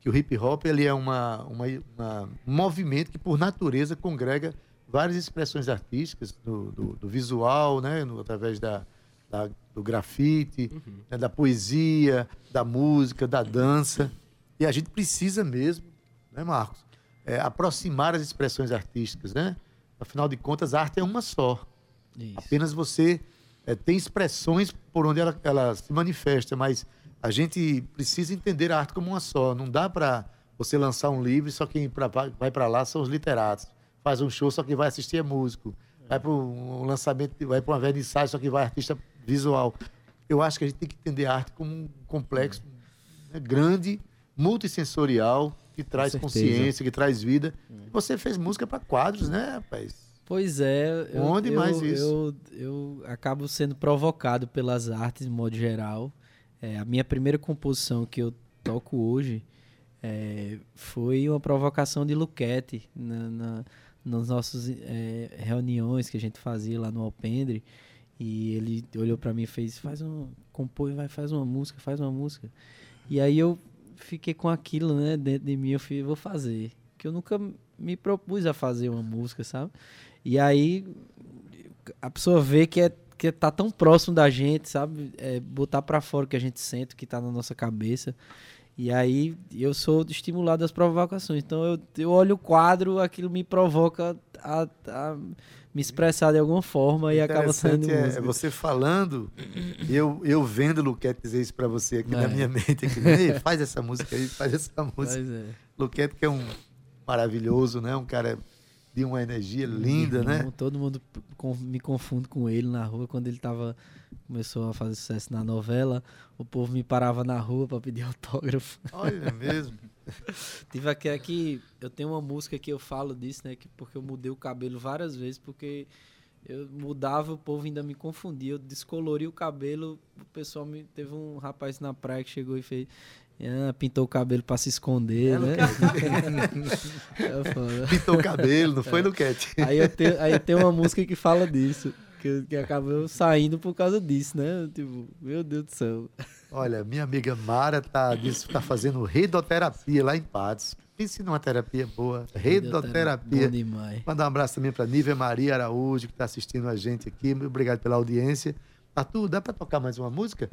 que o hip hop ele é uma, uma, uma- um movimento que, por natureza, congrega várias expressões artísticas, do, do- do visual, né? No- através da, da- do grafite, né? da poesia, da música, da dança. E a gente precisa mesmo, né, Marcos? É, aproximar as expressões artísticas, né? Afinal de contas, a arte é uma só. Isso. Apenas você eh, tem expressões por onde ela, ela se manifesta, mas a gente precisa entender a arte como uma só. Não dá para você lançar um livro e só quem pra- vai para lá são os literatos. Faz um show, só quem vai assistir é músico. Vai para um lançamento, vai para uma vernissagem, só quem vai artista visual. Eu acho que a gente tem que entender a arte como um complexo né, grande, multissensorial, que traz consciência, que traz vida. Você fez música para quadros, né, rapaz? Pois é. Eu, Onde eu, mais isso? Eu, eu acabo sendo provocado pelas artes, de modo geral. É, a minha primeira composição que eu toco hoje é, foi uma provocação de Luquete na, na, nas nossas é, reuniões que a gente fazia lá no Alpendre. E ele olhou pra mim e fez: faz um. compõe, vai, faz uma música, faz uma música. E aí eu fiquei com aquilo, né, dentro de mim. Eu falei: vou fazer. Que eu nunca me propus a fazer uma música, sabe? E aí a pessoa vê que é que tá tão próximo da gente, sabe? É, botar pra fora o que a gente sente, o que tá na nossa cabeça. E aí eu sou estimulado às provocações. Então eu, eu olho o quadro, aquilo me provoca a, a me expressar de alguma forma e acaba saindo Interessante é, música. é você falando, eu, eu vendo o Luquete dizer isso pra você aqui na É. minha mente. Aqui, Ei, faz essa música aí, faz essa música. Mas é. Luquete que é um maravilhoso, né? Um cara de uma energia linda, Irmão, né? Todo mundo me confunde com ele na rua. Quando ele tava, começou a fazer sucesso na novela, o povo me parava na rua para pedir autógrafo. Olha mesmo. Tive aqui, aqui, eu tenho uma música que eu falo disso, né? Que, porque eu mudei o cabelo várias vezes, porque eu mudava, o povo ainda me confundia. Eu descolori o cabelo, o pessoal me. Teve um rapaz na praia que chegou e fez. "Ah, pintou o cabelo para se esconder, né? É foda. Pintou o cabelo, não foi, Luquete? Aí eu tenho, aí tem uma música que fala disso. Que, que acabou saindo por causa disso, né? Tipo, meu Deus do céu. Olha, minha amiga Mara tá, disse, tá fazendo redoterapia lá em Patos. Pense numa terapia boa. Bom Redoterapia. demais. Mandar um abraço também para Nívia Maria Araújo, que está assistindo a gente aqui. Obrigado pela audiência. Arthur, dá para tocar mais uma música?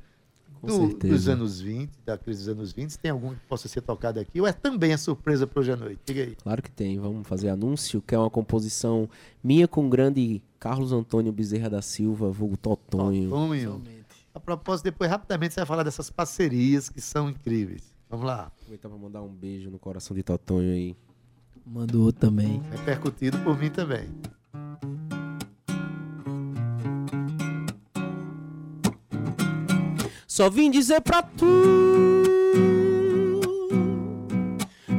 Com Do- certeza. Dos anos 20, da crise dos anos 20. Tem algum que possa ser tocado aqui? Ou é também a surpresa para hoje à noite? Diga aí. Claro que tem. Vamos fazer anúncio, que é uma composição minha com o grande Carlos Antônio Bezerra da Silva, vulgo Totonho. Tonho. Somente. A propósito, depois rapidamente você vai falar dessas parcerias que são incríveis. Vamos lá. Aproveitar pra mandar um beijo no coração de Totonho aí. Manda outro também. Repercutido por mim também. Só vim dizer pra tu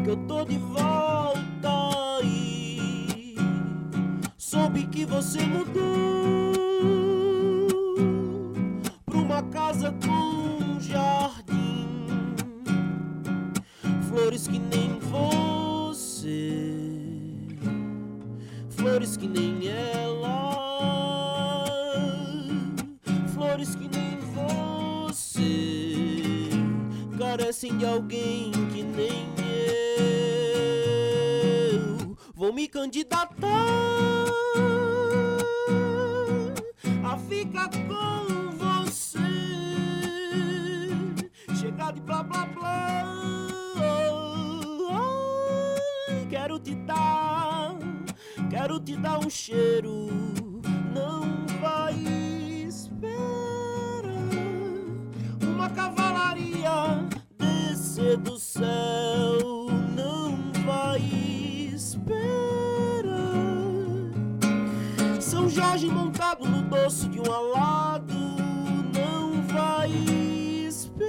que eu tô de volta aí. Soube que você mudou pra uma casa com jardim, flores que nem você, flores que nem ela, carecem de alguém que nem eu. Vou me candidatar a ficar com você. Chegar de blá blá blá. Quero te dar, quero te dar um cheiro. Não vai esperar uma cavalaria descer do céu. Não vai esperar São Jorge montado no dorso de um alado. Não vai esperar.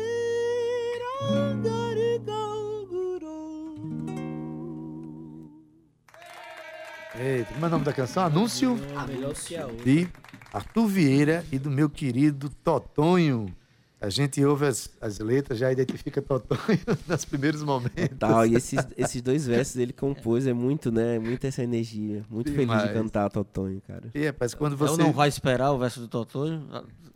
Eita, como é o nome da canção? Anúncio melhor que a outra. de Arthur Vieira e do meu querido Totonho. A gente ouve as, as letras, já identifica Totonho nos primeiros momentos. Tal, e esses, esses dois versos ele compôs, é muito, né? Muita essa energia. Muito feliz Demais. de cantar Totonho, cara. E, rapaz, quando Eu você... não vai esperar o verso do Totonho,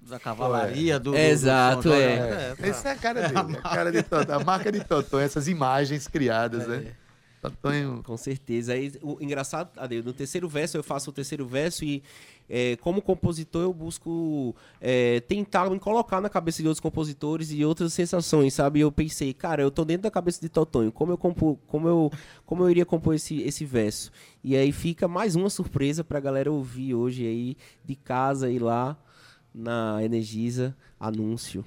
da- cavalaria, do, do- É, do exato, São Jorge. é. Essa é a cara dele, a cara de Totonho, a marca de Totonho, essas imagens criadas, né? Totonho... Com certeza. Aí, o engraçado, Adeus, no terceiro verso eu faço o terceiro verso e, é, como compositor, eu busco é, tentar me colocar na cabeça de outros compositores e outras sensações, sabe? Eu pensei, cara, eu tô dentro da cabeça de Totonho, como eu, compo, como eu, como eu iria compor esse, esse verso? E aí fica mais uma surpresa pra galera ouvir hoje aí, de casa e lá na Energisa, anúncio.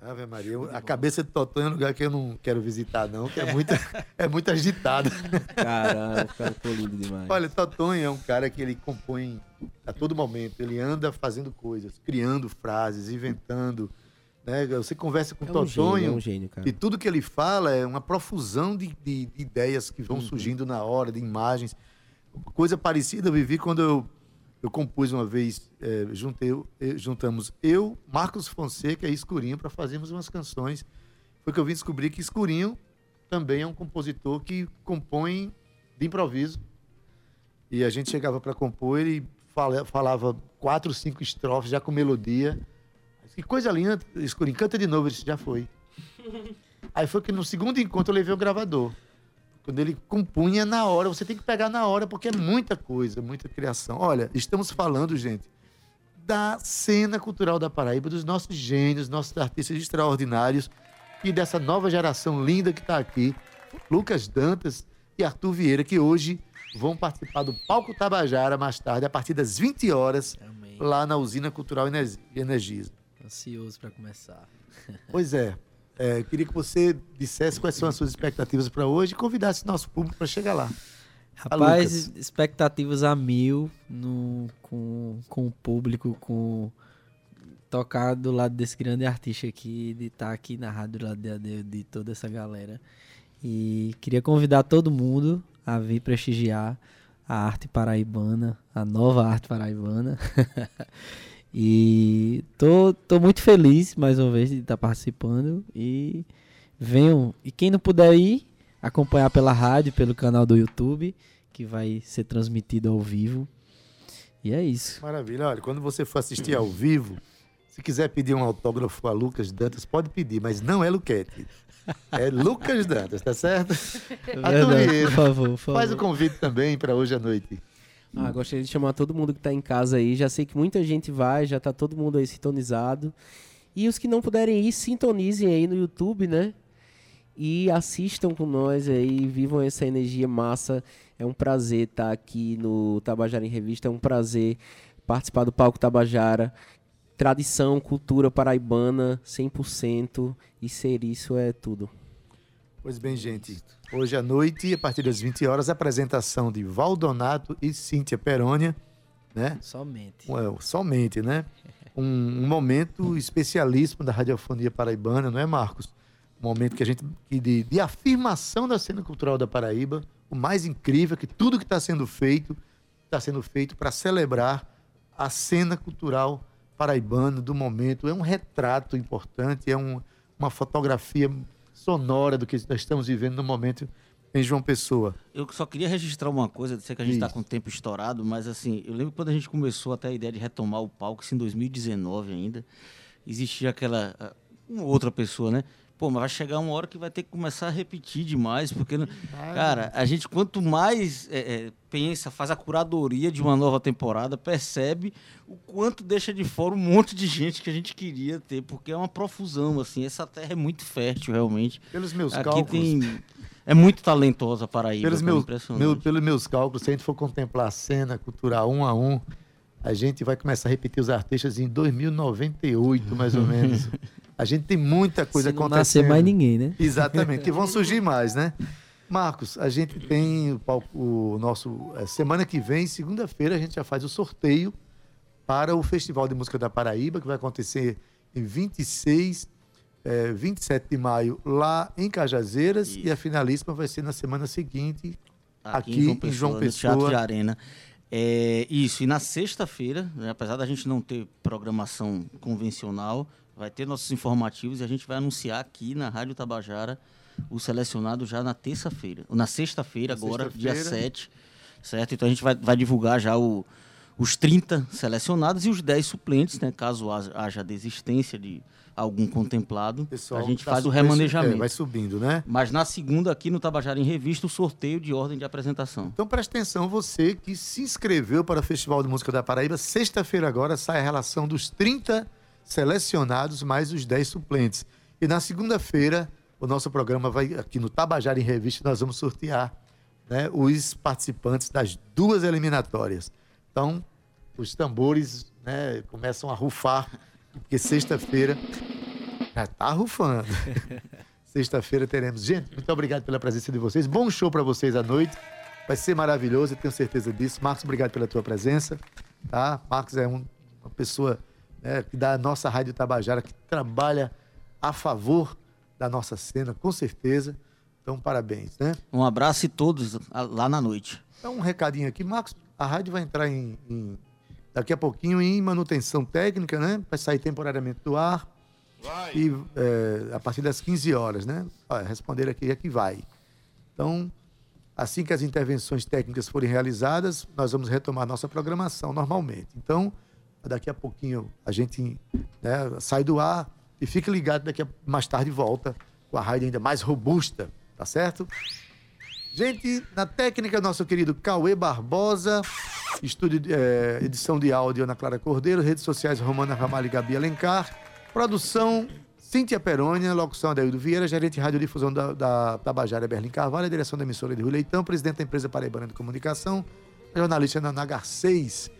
Ave Maria, eu- a cabeça de Totonho é um lugar que eu não quero visitar, não, que é muito, é muito agitado. Caramba, cara, ficou lindo demais. Olha, Totonho é um cara que ele compõe a todo momento. Ele anda fazendo coisas, criando frases, inventando. Né? Você conversa com é um gênio, é um gênio, cara. e tudo que ele fala é uma profusão de, de- de ideias que Uhum. vão surgindo na hora, de imagens. Coisa parecida eu vivi quando eu, eu compus uma vez, é, juntei, juntamos eu, Marcos Fonseca e Escurinho para fazermos umas canções. Foi que eu vim descobrir que Escurinho também é um compositor que compõe de improviso. E a gente chegava para compor, ele fala- falava quatro, cinco estrofes já com melodia. Que coisa linda, Escurinho, canta de novo, disse, já foi. Aí foi que no segundo encontro eu levei o gravador. Quando ele compunha na hora, você tem que pegar na hora, porque é muita coisa, muita criação. Olha, estamos falando, gente, da cena cultural da Paraíba, dos nossos gênios, nossos artistas extraordinários. e dessa nova geração linda que está aqui, Lucas Dantas e Arthur Vieira, que hoje vão participar do Palco Tabajara mais tarde, a partir das 20 horas, Amém. lá na Usina Cultural Ener- Energisa. Ansioso pra começar. Pois é, é, queria que você dissesse quais são as suas expectativas para hoje e convidasse nosso público para chegar lá. Rapaz, expectativas a mil no, com, com o público, com tocar do lado desse grande artista aqui, de estar aqui na rádio do lado de, de, de toda essa galera. E queria convidar todo mundo a vir prestigiar a arte paraibana, a nova arte paraibana. e tô, tô muito feliz, mais uma vez, de estar participando. E venham. E quem não puder ir, acompanhar pela rádio, pelo canal do YouTube, que vai ser transmitido ao vivo. E é isso. Maravilha. Olha, quando você for assistir ao vivo, se quiser pedir um autógrafo a Lucas Dantas, pode pedir, mas não é Luquete. É Lucas Dantas, tá certo? Verdade, Vieira, por favor, por Faz o favor. convite também para hoje à noite. Ah, gostaria de chamar todo mundo que tá em casa aí. Já sei que muita gente vai, já tá todo mundo aí sintonizado. E os que não puderem ir, sintonizem aí no YouTube, né? E assistam com nós aí, vivam essa energia massa. É um prazer estar aqui no Tabajara em Revista, é um prazer participar do Palco Tabajara. Tradição, cultura paraibana, 100%. E ser isso é tudo. Pois bem, gente, hoje à noite, a partir das 20 horas, a apresentação de Valdonato e Cíntia Perônia, né? Somente. Somente, né? Um, um momento especialíssimo da radiofonia paraibana, não é, Marcos? Um momento que a gente que de, de afirmação da cena cultural da Paraíba. O mais incrível é que tudo que está sendo feito está sendo feito para celebrar a cena cultural paraibana do momento. É um retrato importante, é um- uma fotografia sonora do que nós estamos vivendo no momento em João Pessoa. Eu só queria registrar uma coisa, sei que a gente está com o tempo estourado, mas assim, eu lembro quando a gente começou até a ideia de retomar o palco, isso em 2019 ainda, existia aquela ah, uma outra pessoa, né? Pô, mas vai chegar uma hora que vai ter que começar a repetir demais, porque, cara, a gente quanto mais é, é, pensa, faz a curadoria de uma nova temporada, percebe o quanto deixa de fora um monte de gente que a gente queria ter, porque é uma profusão, assim, essa terra é muito fértil, realmente. Pelos meus Aqui cálculos, tem... É muito talentosa a Paraíba, pelos, meus, impressionante. meu- pelos meus cálculos, se a gente for contemplar a cena cultural um a um, a gente vai começar a repetir os artistas em 2098, mais ou menos. A gente tem muita coisa Se não acontecendo. nascer mais ninguém, né? Exatamente, que vão surgir mais, né? Marcos, a gente tem o, o nosso. eh, semana que vem, segunda-feira, a gente já faz o sorteio para o Festival de Música da Paraíba, que vai acontecer em 26, eh, 27 de maio, lá em Cajazeiras, e a finalíssima vai ser na semana seguinte, aqui, em João Pessoa. Teatro de Arena. É, isso, e na sexta-feira, né, apesar da gente não ter programação convencional, vai ter nossos informativos e a gente vai anunciar aqui na Rádio Tabajara o selecionado já na terça-feira. Na sexta-feira, agora, dia sexta-feira. 7, certo? Então a gente vai, vai divulgar já o- os 30 selecionados e os 10 suplentes, né? Caso haja- desistência de algum contemplado, Pessoal, a gente tá faz o remanejamento. é, vai subindo, né? Mas na segunda, aqui no Tabajara em Revista, o sorteio de ordem de apresentação. Então preste atenção, você que se inscreveu para o Festival de Música da Paraíba, sexta-feira agora sai a relação dos 30 selecionados mais os 10 suplentes. E na segunda-feira, o nosso programa vai, aqui no Tabajara em Revista, nós vamos sortear né, os participantes das duas eliminatórias. Então, os tambores né, começam a rufar, porque sexta-feira já está rufando. Sexta-feira teremos. Gente, muito obrigado pela presença de vocês. Bom show para vocês à noite. Vai ser maravilhoso, eu tenho certeza disso. Marcos, obrigado pela tua presença. Tá? Marcos é um- uma pessoa né, que da nossa Rádio Tabajara, que trabalha a favor da nossa cena, com certeza. Então, parabéns, né? Um abraço e todos lá na noite. Então, um recadinho aqui. Marcos, a rádio vai entrar em, em- daqui a pouquinho em manutenção técnica, né? Vai sair temporariamente do ar. E é, a partir das 15 horas, né? Olha, responder aqui é que vai. Então, assim que as intervenções técnicas forem realizadas, nós vamos retomar nossa programação normalmente. Então, daqui a pouquinho a gente né, sai do ar e fique ligado, daqui a mais tarde volta com a rádio ainda mais robusta, tá certo? Gente, na técnica, nosso querido Cauê Barbosa, estúdio, eh, edição de áudio Ana Clara Cordeiro, redes sociais Romana Ramalho e Gabi Alencar, produção Cíntia Perônia, locução Adaildo Vieira, gerente de radiodifusão da, da Tabajara Berlim Carvalho, direção da emissora de Rui Leitão, presidente da empresa Paraibana de Comunicação, jornalista na Nagar 6,